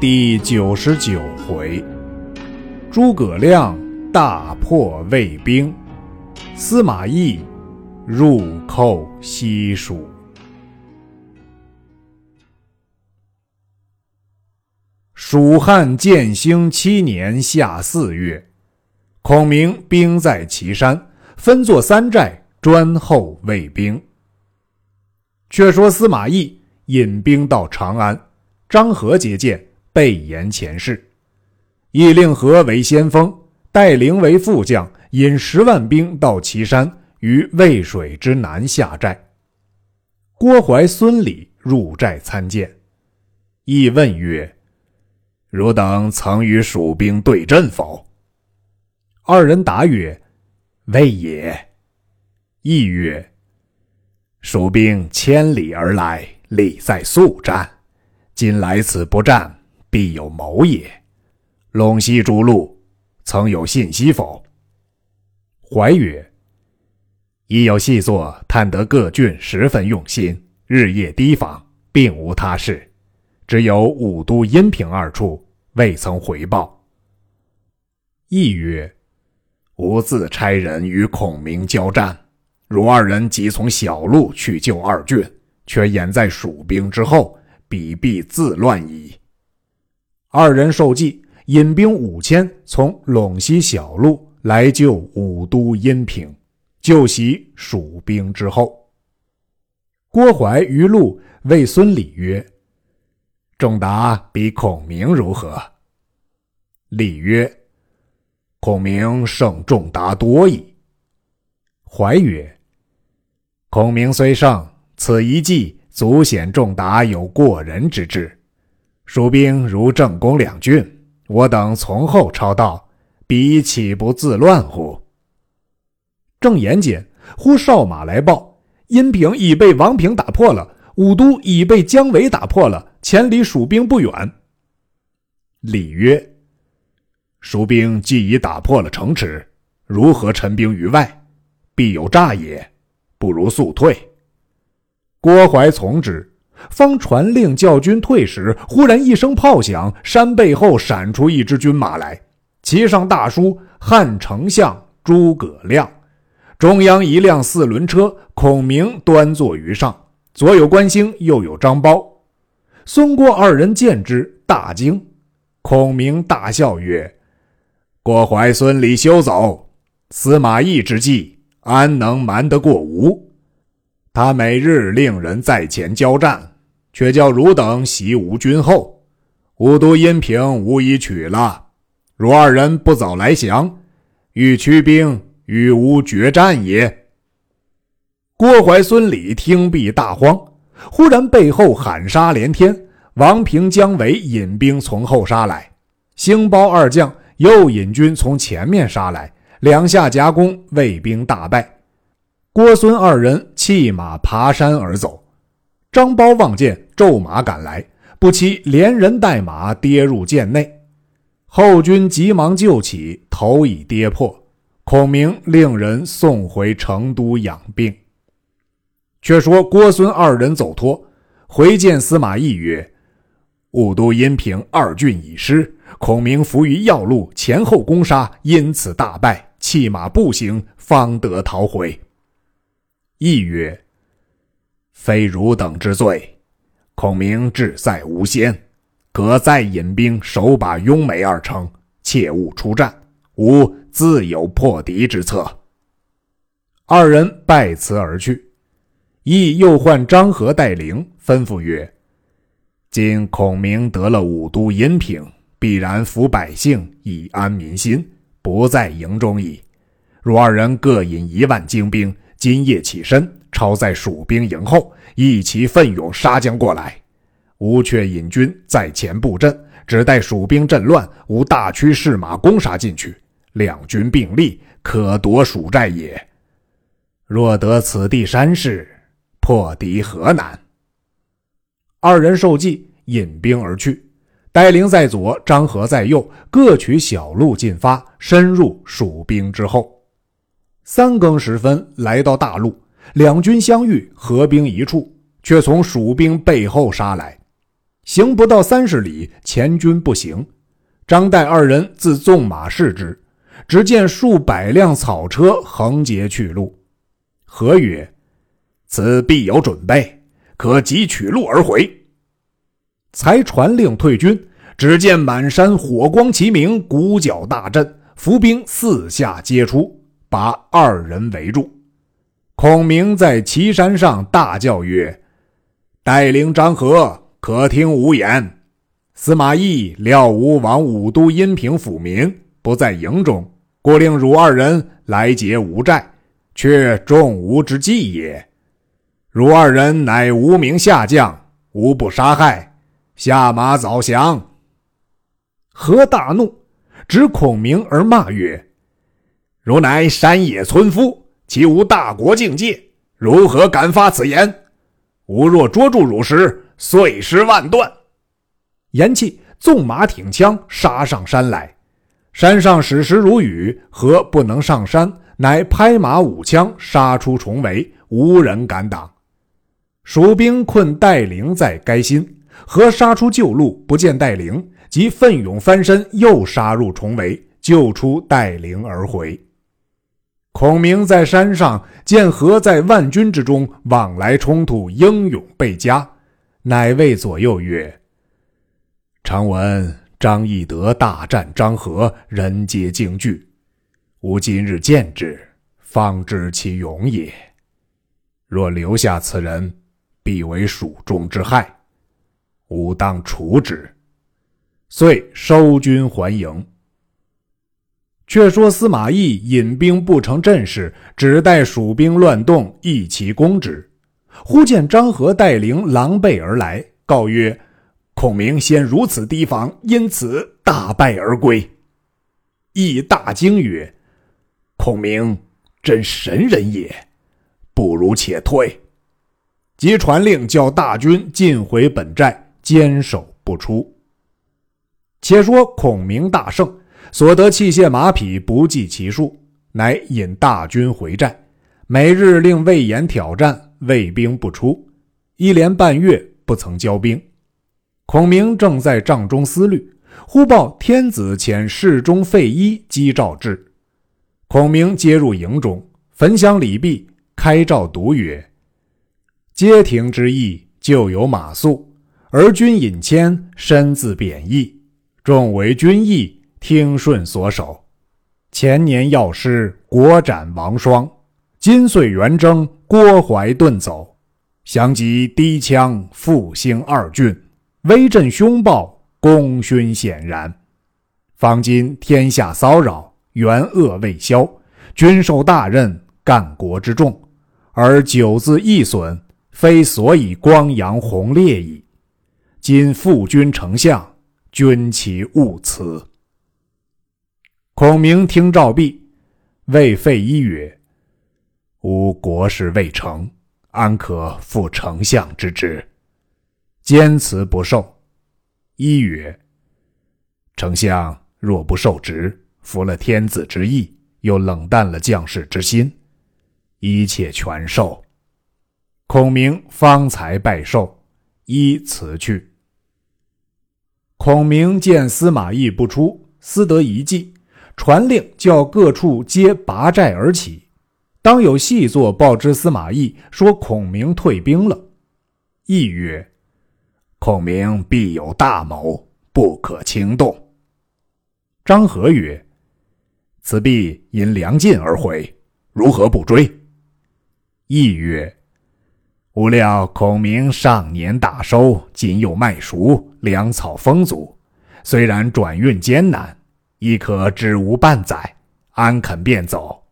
第九十九回，诸葛亮大破魏兵，司马懿入寇西蜀。蜀汉建兴七年夏四月，孔明兵在岐山，分作三寨，专候魏兵。却说司马懿引兵到长安，张合接见。备言前事，亦令何为先锋，带领为副将，引十万兵到岐山，于渭水之南下寨。郭淮、孙礼入寨参见，亦问曰：“汝等曾与蜀兵对阵否？”二人答曰：“未也。”亦曰：“蜀兵千里而来，力在速战，今来此不战。”必有谋也。陇西诸路曾有信息否？怀曰：“已有细作，探得各郡十分用心，日夜提防，并无他事。只有武都、阴平二处未曾回报。”亦曰：“吾自差人与孔明交战，如二人即从小路去救二郡，却掩在蜀兵之后，彼必自乱矣。”二人受计，引兵五千从陇西小路来救武都阴平，救袭蜀兵之后。郭淮于路谓孙礼曰：“仲达比孔明如何？”礼曰：“孔明胜仲达多矣。”怀曰：“孔明虽胜，此一计足显仲达有过人之志。”蜀兵如正攻两郡，我等从后抄到，彼岂不自乱乎？正言间，忽哨马来报：阴平已被王平打破了，武都已被姜维打破了，前离蜀兵不远。礼曰：“蜀兵既已打破了城池，如何陈兵于外？必有诈也，不如速退。”郭淮从之。方传令叫军退时，忽然一声炮响，山背后闪出一支军马来，骑上大书“汉丞相诸葛亮”，中央一辆四轮车，孔明端坐于上，左有关兴，右有张苞。孙郭二人见之，大惊。孔明大笑曰：“郭淮、孙礼休走，司马懿之计，安能瞒得过吾？”他每日令人在前交战，却叫汝等袭吾军后，吾都、阴平无以取了。汝二人不早来降，欲驱兵与吾决战也。郭淮、孙礼听毕大慌，忽然背后喊杀连天，王平、姜维引兵从后杀来，兴包二将又引军从前面杀来，两下夹攻，魏兵大败。郭孙二人弃马爬山而走，张苞望见，骤马赶来，不期连人带马跌入涧内，后军急忙救起，头已跌破。孔明令人送回成都养病。却说郭孙二人走脱，回见司马懿曰：“武都、阴平二郡已失，孔明伏于要路，前后攻杀，因此大败，弃马步行，方得逃回。”亦曰：“非汝等之罪，孔明志在无先，可再引兵守把雍美二城，切勿出战，吾自有破敌之策。”二人拜辞而去。亦又唤张合带领，吩咐曰：“今孔明得了武都、阴平，必然抚百姓，以安民心，不在营中矣。若二人各引一万精兵。”今夜起身，抄在蜀兵营后，一齐奋勇杀将过来。吴却引军在前布阵，只待蜀兵阵乱，吾大驱士马攻杀进去，两军并立，可夺蜀寨也。若得此地山势，破敌何难？二人受计，引兵而去。戴陵在左，张合在右，各取小路进发，深入蜀兵之后。三更时分，来到大路，两军相遇，合兵一处，却从蜀兵背后杀来。行不到三十里，前军不行。张岱二人自纵马视之，只见数百辆草车横截去路。何曰：“此必有准备，可即取路而回。”才传令退军，只见满山火光齐鸣，鼓角大震，伏兵四下皆出，把二人围住。孔明在岐山上大叫曰：“带领张合，可听吾言。”司马懿料吾往武都阴平抚民，不在营中，故令汝二人来劫吴寨，却中吾之计也。汝二人乃无名下将，无不杀害，下马早降。何大怒，指孔明而骂曰：“汝乃山野村夫，岂无大国境界？如何敢发此言？吾若捉住汝时，碎尸万段。”言讫，纵马挺枪，杀上山来。山上矢石如雨，何不能上山？乃拍马舞枪，杀出重围，无人敢挡。蜀兵困戴陵在该心，何杀出旧路，不见戴陵，即奋勇翻身，又杀入重围，救出戴陵而回。孔明在山上见何在万军之中往来冲突，英勇倍加，乃谓左右曰。常闻张翼德大战张合，人皆惊惧。吾今日见之，方知其勇也。若留下此人，必为蜀中之害，吾当除之。遂收军还营。却说司马懿引兵不成阵势，只待蜀兵乱动，一齐攻之。忽见张合带领狼狈而来，告曰。孔明先如此提防，因此大败而归。亦大惊曰：“孔明真神人也，不如且退。”即传令叫大军进回本寨，坚守不出。且说孔明大胜，所得器械马匹不计其数，乃引大军回寨，每日令魏延挑战，魏兵不出，一连半月不曾交兵。孔明正在帐中思虑，忽报天子遣侍中费祎击诏至。孔明接入营中，焚香礼毕，开诏读曰：“街亭之役，旧有马谡，而君引谦，身自贬义，众为君义，听顺所守。前年药师，国斩王双；今岁元征，郭淮遁走。降及低羌，复兴二郡。”威震凶暴，功勋显然。方今天下骚扰，元恶未消，君受大任，干国之重，而久自易损，非所以光扬宏烈矣。今复君丞相，君其勿辞。孔明听诏毕，谓费祎曰：“吾国事未成，安可负丞相之职？”坚辞不受。一曰：“丞相若不受职，服了天子之意，又冷淡了将士之心，一切全受。”孔明方才拜受，依辞去。孔明见司马懿不出，思得一计，传令叫各处皆拔寨而起。当有细作报知司马懿，说孔明退兵了。懿曰。孔明必有大谋，不可轻动。张合曰：“此必因粮尽而回，如何不追？”懿曰：“吾料孔明上年大收，今又麦熟，粮草丰足，虽然转运艰难，亦可止无半载，安肯便走？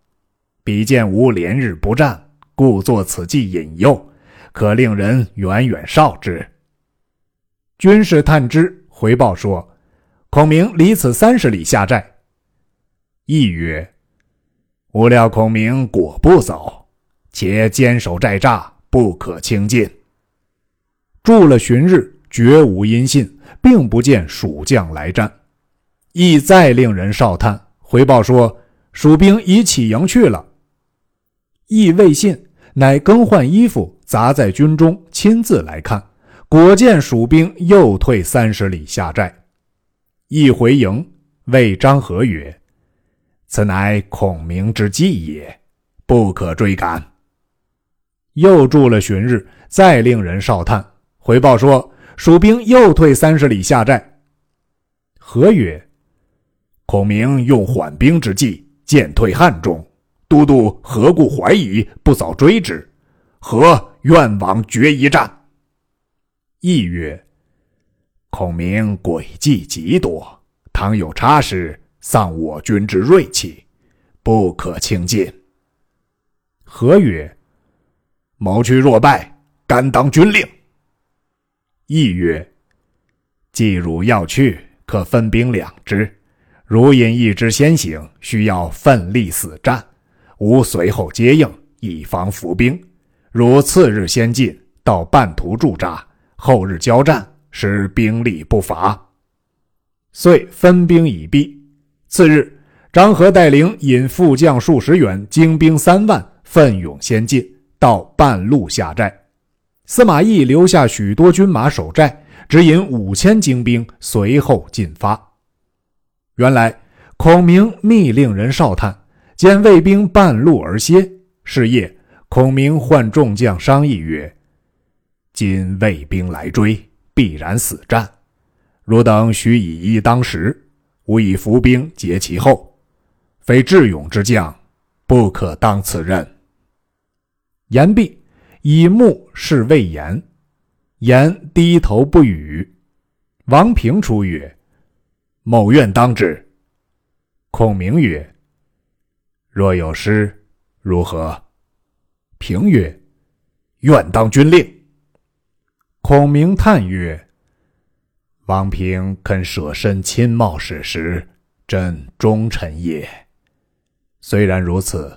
比见吾连日不战，故作此计引诱，可令人远远哨之。”军士探知回报说，孔明离此三十里下寨。懿曰：“吾料孔明果不走，且坚守寨栅，不可轻进。”住了旬日，绝无音信，并不见蜀将来战。懿再令人哨探，回报说蜀兵已起营去了。懿未信，乃更换衣服，杂在军中，亲自来看。果见蜀兵又退三十里下寨，一回营，谓张合曰：“此乃孔明之计也，不可追赶。”又住了旬日，再令人哨探，回报说蜀兵又退三十里下寨。何曰：“孔明用缓兵之计，渐退汉中。都督何故怀疑，不早追之？何愿往决一战？”亦曰：“孔明诡计极多，倘有差失，丧我军之锐气，不可轻进。”何曰：“谋去若败，甘当军令。”亦曰：“既汝要去，可分兵两支，如引一支先行，需要奋力死战，吾随后接应，以防伏兵。如次日先进，到半途驻扎。”后日交战，使兵力不乏。遂分兵已毕。次日，张合带领引副将数十员，精兵三万，奋勇先进，到半路下寨。司马懿留下许多军马守寨，只引五千精兵随后进发。原来孔明密令人哨探，见魏兵半路而歇。是夜，孔明唤众将商议曰。今魏兵来追，必然死战。若等须以一当十，吾以伏兵截其后。非智勇之将，不可当此任。言毕，以目视魏延，延低头不语。王平出曰：“某愿当之。”孔明曰：“若有失，如何？”平曰：“愿当军令。”孔明叹曰：“王平肯舍身亲冒矢石，真忠臣也。虽然如此，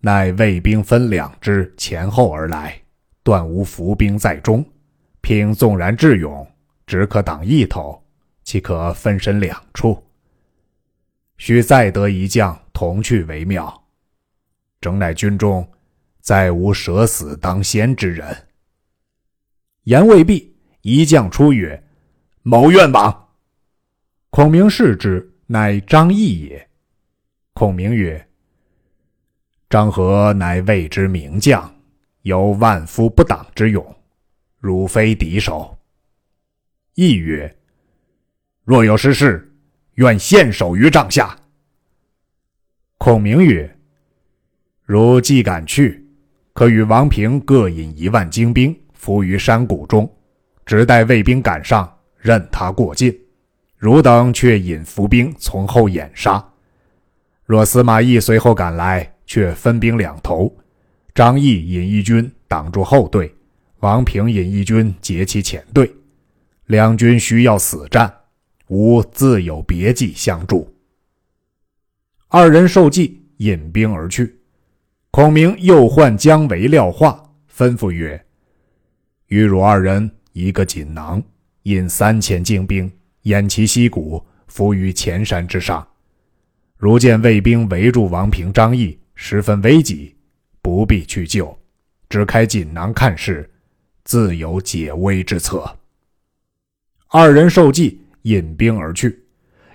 乃魏兵分两支前后而来，断无伏兵在中。凭纵然智勇，只可挡一头，岂可分身两处？须再得一将同去为妙。整乃军中再无舍死当先之人。”言未毕，一将出曰：“某愿往。”孔明视之，乃张翼也。孔明曰：“张合乃魏之名将，有万夫不挡之勇，汝非敌手。”翼曰：“若有失事，愿献首于帐下。”孔明曰：“汝既敢去，可与王平各引一万精兵。”伏于山谷中，只待魏兵赶上，任他过境。汝等却引伏兵从后掩杀。若司马懿随后赶来，却分兵两头：张翼引一军挡住后队，王平引一军截其前队。两军需要死战，吾自有别计相助。二人受计，引兵而去。孔明又唤姜维、廖化，吩咐曰。与汝二人一个锦囊，引三千精兵，掩其溪谷，伏于前山之上。如见魏兵围住王平、张翼，十分危急，不必去救，只开锦囊看事，自有解危之策。二人受计，引兵而去。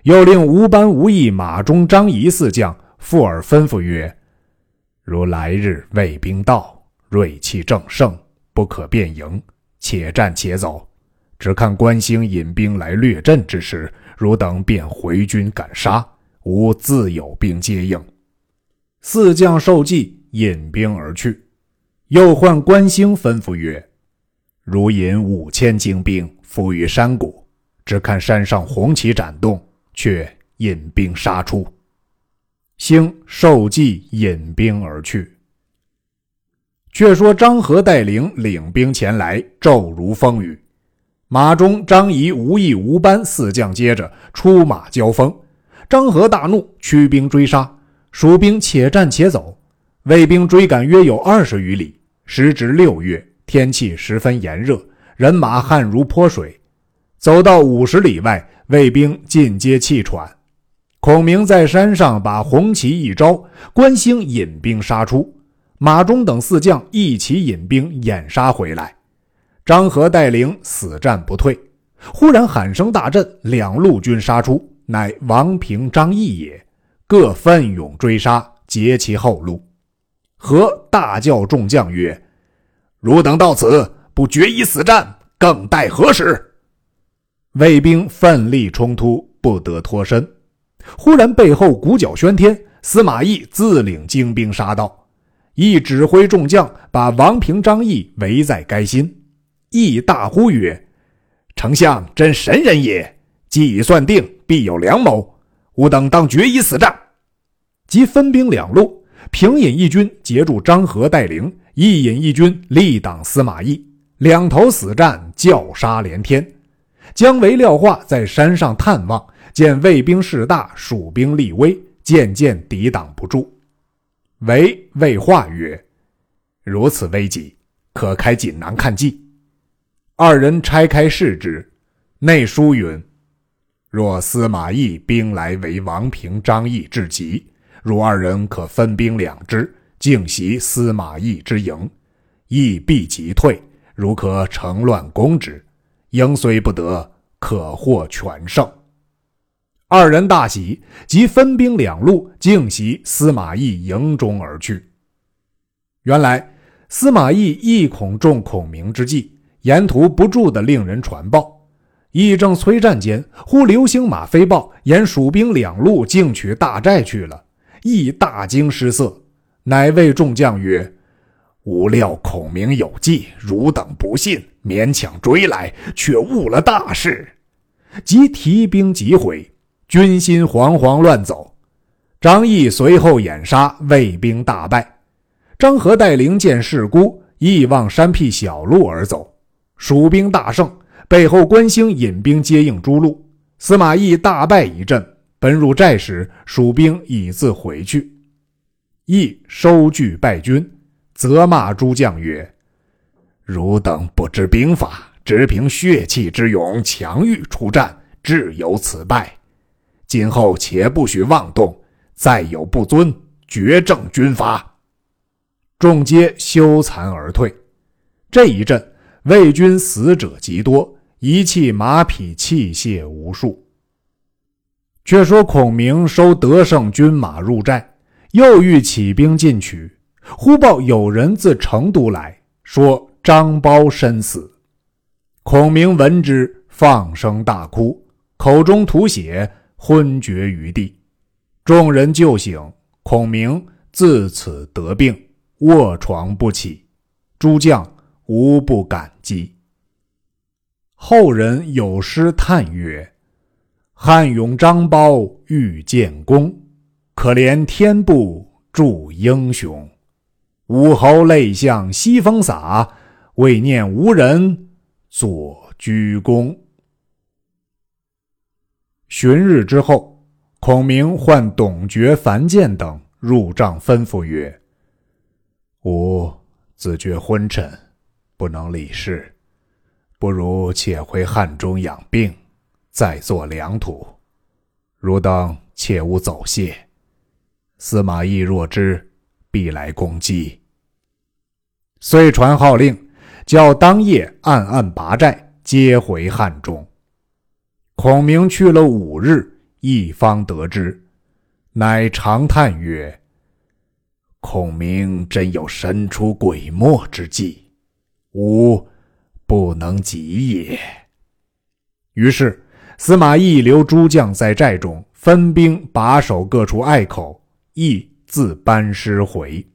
又令吴班、吴懿、马忠、张仪四将附耳吩咐曰：“如来日魏兵到，锐气正盛。”不可变营，且战且走。只看关兴引兵来掠阵之时，汝等便回军赶杀，吾自有兵接应。四将受计，引兵而去。又唤关兴，吩咐曰：“如引五千精兵伏于山谷，只看山上红旗展动，却引兵杀出。”兴受计，引兵而去。却说张合带领领兵前来，骤如风雨。马忠、张仪、吴懿、吴班四将接着出马交锋。张合大怒，驱兵追杀。蜀兵且战且走，魏兵追赶约有二十余里。时值六月，天气十分炎热，人马汗如泼水。走到五十里外，魏兵尽皆气喘。孔明在山上把红旗一招，关兴引兵杀出。马忠等四将一起引兵掩杀回来，张合带领死战不退，忽然喊声大震，两路军杀出，乃王平、张翼也，各奋勇追杀，截其后路。和大叫众将曰：“汝等到此，不决一死战，更待何时？”卫兵奋力冲突，不得脱身。忽然背后鼓角喧天，司马懿自领精兵杀到，亦指挥众将把王平、张翼围在该心。亦大呼曰：“丞相真神人也！既已算定，必有良谋。吾等当决一死战。”即分兵两路，平引一军截住张合带领，亦引一军力挡司马懿。两头死战，叫杀连天。姜维、廖化在山上探望，见魏兵势大，蜀兵力微，渐渐抵挡不住。维魏化曰：“如此危急，可开锦囊看计。”二人拆开视之，内书云：“若司马懿兵来为王平、张翼至急，汝二人可分兵两支，径袭司马懿之营，懿必急退。如可乘乱攻之，赢虽不得，可获全胜。”二人大喜，即分兵两路，径袭司马懿营中而去。原来司马懿亦恐中孔明之计。沿途不住的令人传报，议正催战间，忽流星马飞报，沿蜀兵两路径取大寨去了。亦大惊失色，乃谓众将曰：“吾料孔明有计，汝等不信，勉强追来，却误了大事。”即提兵急回，军心惶惶乱走。张翼随后掩杀，魏兵大败。张合带领见事故，亦望山僻小路而走。蜀兵大胜，背后关兴引兵接应诸路。司马懿大败一阵，奔入寨时，蜀兵已自回去。懿收据败军，责骂诸将曰：“汝等不知兵法，只凭血气之勇，强欲出战，致有此败。今后且不许妄动，再有不遵，绝正军法。”众皆羞惭而退。这一阵。魏军死者极多，遗弃马匹器械无数。却说孔明收得胜军马入寨，又欲起兵进取，忽报有人自成都来说张苞身死。孔明闻之，放声大哭，口中吐血，昏厥于地。众人救醒，孔明自此得病，卧床不起。诸将。无不感激。后人有诗叹曰：“汉勇张苞欲建功，可怜天不助英雄。武侯泪向西风洒，为念无人作居功。”旬日之后，孔明唤董厥、樊建等入帐，吩咐曰：“吾自觉昏沉。”不能理事，不如且回汉中养病，再做良土。汝等切勿走谢。司马懿若知，必来攻击。遂传号令，叫当夜暗暗拔寨，接回汉中。孔明去了五日，一方得知，乃长叹曰：“孔明真有神出鬼没之计。”吾不能及也。于是司马懿留诸将在寨中，分兵把守各处隘口，亦自班师回。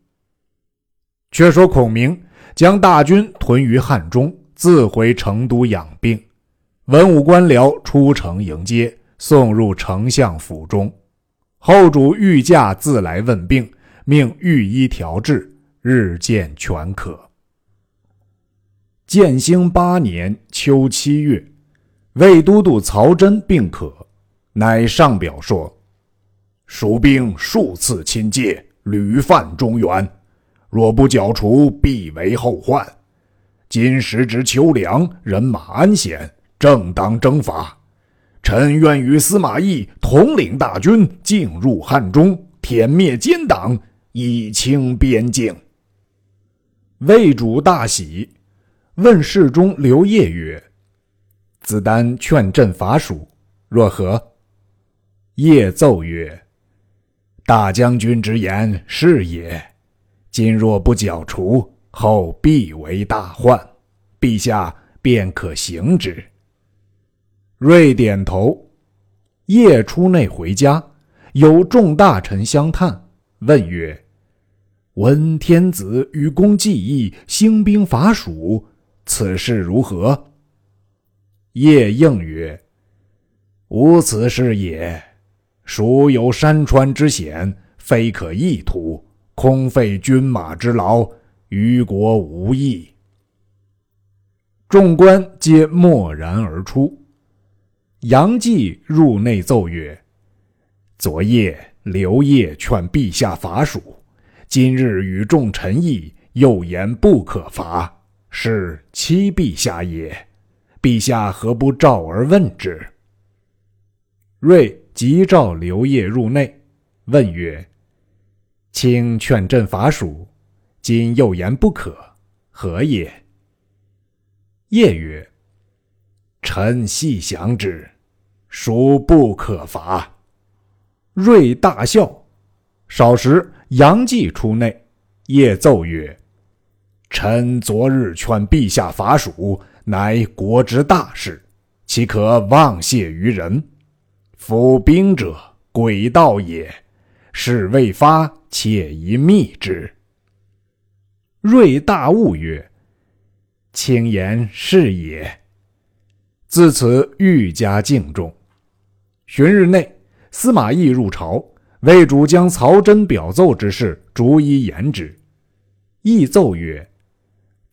却说孔明将大军屯于汉中，自回成都养病。文武官僚出城迎接，送入丞相府中。后主御驾自来问病，命御医调治，日渐全可。建兴八年秋七月，魏都督曹真病可，乃上表说：“蜀兵数次侵界，屡犯中原，若不剿除，必为后患。今时值秋凉，人马安闲，正当征伐。臣愿与司马懿统领大军进入汉中，殄灭奸党，以清边境。”魏主大喜。问侍中刘烨曰：“子丹劝朕伐蜀，若何？”烨奏曰：“大将军之言是也。今若不剿除，后必为大患。陛下便可行之。”瑞点头。夜出内回家，有众大臣相探，问曰：“闻天子与公计议兴兵伐蜀，此事如何？”夜应曰：“无此事也。蜀有山川之险，非可一图，空费军马之劳，于国无益。”众官皆默然而出。杨继入内奏曰：“昨夜刘烨劝陛下伐蜀，今日与众臣议，又言不可伐，是欺陛下也。陛下何不召而问之？”睿即召刘烨入内，问曰：“卿劝朕伐蜀，今又言不可，何也？”夜曰：臣细想之，蜀不可伐。睿大笑。少时，杨继出内，夜奏曰：“臣昨日劝陛下伐蜀，乃国之大事，岂可妄泄于人？夫兵者，诡道也。事未发，且宜密之。”睿大悟曰：“卿言是也。”自此愈加敬重。旬日内，司马懿入朝，魏主将曹真表奏之事逐一言之。懿奏曰：“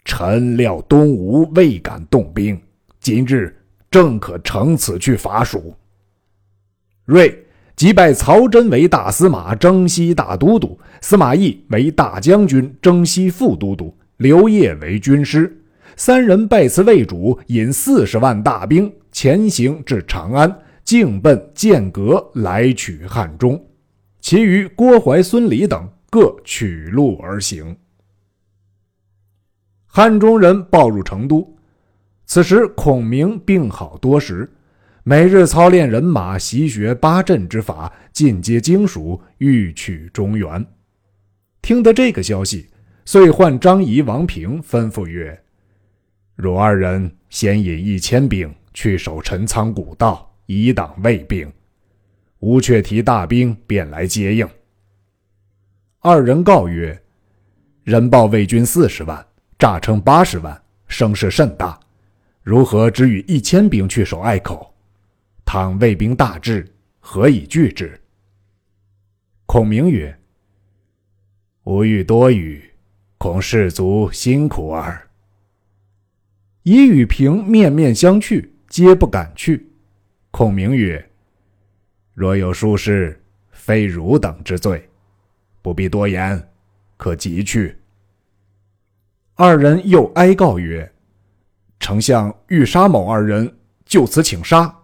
臣料东吴未敢动兵，今日正可乘此去伐蜀。”睿即拜曹真为大司马、征西大都督，司马懿为大将军、征西副都督，刘烨为军师。三人拜辞魏主，引四十万大兵前行至长安，径奔剑阁来取汉中。其余郭淮、孙礼等各取路而行。汉中人报入成都，此时孔明病好多时，每日操练人马，习学八阵之法，进阶精熟，欲取中原。听得这个消息，遂唤张仪、王平，吩咐曰。汝二人先引一千兵去守陈仓古道，以挡魏兵，吴却提大兵便来接应。二人告曰：“人报魏军四十万，诈称八十万，声势甚大，如何只与一千兵去守隘口？倘魏兵大至，何以拒之？”孔明曰：“吾欲多语，恐士卒辛苦耳。”乙与平面面相觑，皆不敢去。孔明曰：“若有疏失，非汝等之罪，不必多言，可即去。”二人又哀告曰：“丞相欲杀某二人，就此请杀，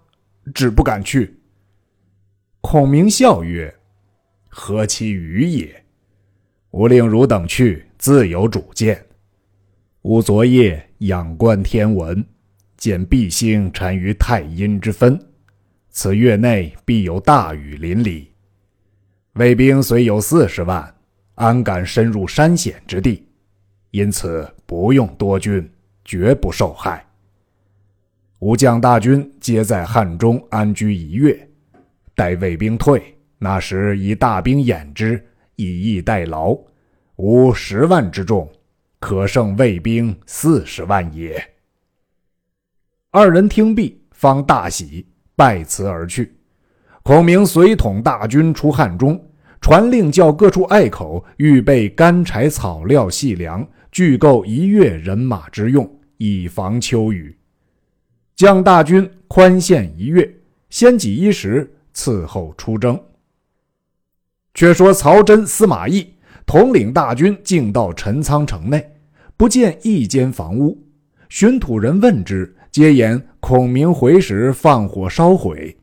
只不敢去。”孔明笑曰：“何其愚也！吾令汝等去，自有主见。吾昨夜。”仰观天文，见毕星沉于太阴之分，此月内必有大雨淋漓。魏兵虽有四十万，安敢深入山险之地？因此不用多军，绝不受害。吾将大军皆在汉中安居一月，待魏兵退，那时以大兵掩之，以逸待劳。吾十万之众。可胜魏兵四十万也。二人听毕，方大喜，拜辞而去。孔明随统大军出汉中，传令叫各处隘口预备干柴、草料、细粮，具够一月人马之用，以防秋雨。将大军宽限一月，先给衣食，伺候出征。却说曹真、司马懿。统领大军，进到陈仓城内，不见一间房屋。寻土人问之，皆言孔明回时放火烧毁。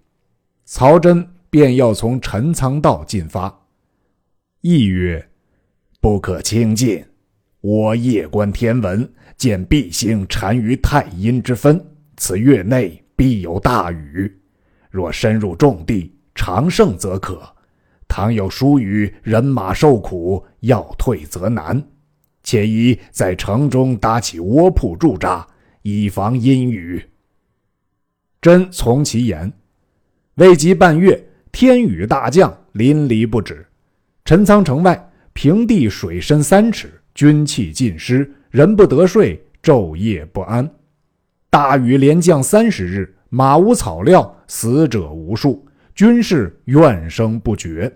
曹真便要从陈仓道进发。懿曰：“不可轻进，我夜观天文，见毕星单于太阴之分，此月内必有大雨。若深入重地，长胜则可；倘有疏雨，人马受苦，要退则难。且宜在城中搭起窝铺驻扎，以防阴雨。真从其言。未及半月，天雨大降，淋漓不止。陈仓城外，平地水深三尺。军器尽失，人不得睡，昼夜不安。大雨连降三十日，马无草料，死者无数，军士怨声不绝。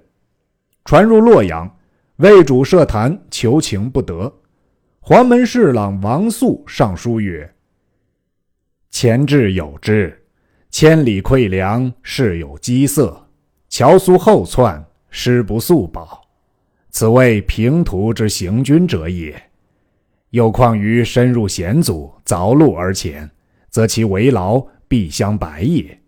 传入洛阳，魏主设坛求情不得。黄门侍郎王肃上书曰：“前志有之，千里馈粮，事有饥色，乔苏后窜，师不速保。”此谓平图之行军者也。又况于深入险阻，凿路而前，则其为劳必相白也。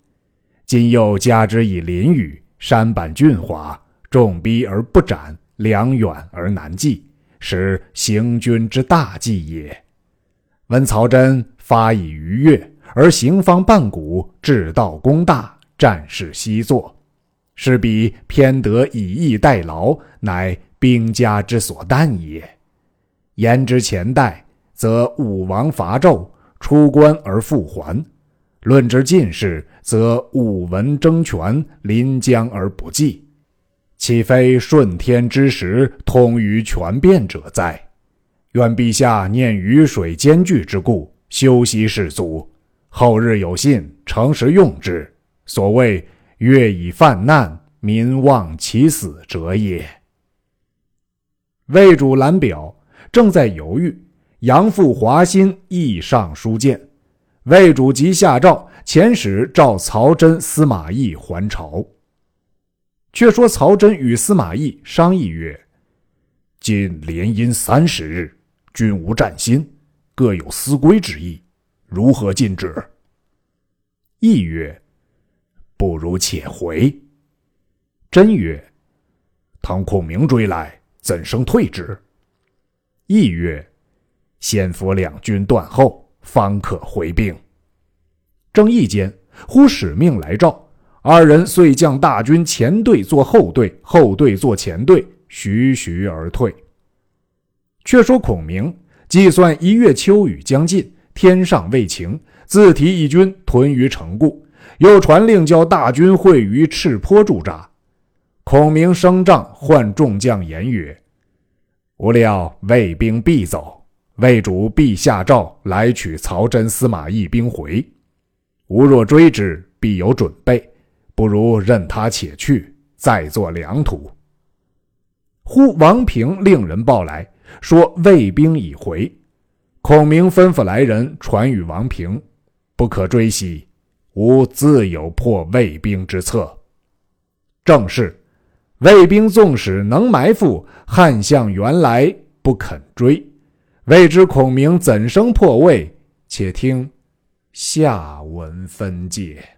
今又加之以淋雨，山坂峻滑，重逼而不斩，粮远而难继，使行军之大计也。闻曹真发以逾越，而行方半古，治道功大，战事稀作，是彼偏得以逸待劳，乃。兵家之所惮也。言之前代，则武王伐纣，出关而复还；论之近世，则武文争权，临江而不济。岂非顺天之时，通于权变者哉？愿陛下念雨水艰巨之故，休息士卒，后日有信，诚实用之。所谓月以泛难，民望其死者也。魏主览表，正在犹豫。杨父华歆亦上书见，魏主即下诏遣使召曹真、司马懿还朝。却说曹真与司马懿商议曰：“今连阴三十日，均无战心，各有思归之意，如何进止？”懿曰：“不如且回。”真曰：“倘孔明追来。”怎生退之？懿曰：“先伏两军断后，方可回兵。”正义间，忽使命来召，二人遂将大军前队做后队，后队做前队，徐徐而退。却说孔明计算一月秋雨将尽，天上未晴，自提一军屯于城固，又传令叫大军会于赤坡驻扎。孔明升帐唤众将言曰：“吾料魏兵必走，魏主必下诏来取曹真、司马懿兵回。吾若追之，必有准备，不如任他且去，再作良图。”忽王平令人报来，说魏兵已回。孔明吩咐来人传与王平：“不可追袭，吾自有破魏兵之策。”正是。魏兵纵使能埋伏，汉相原来不肯追，未知孔明怎生破魏？且听下文分解。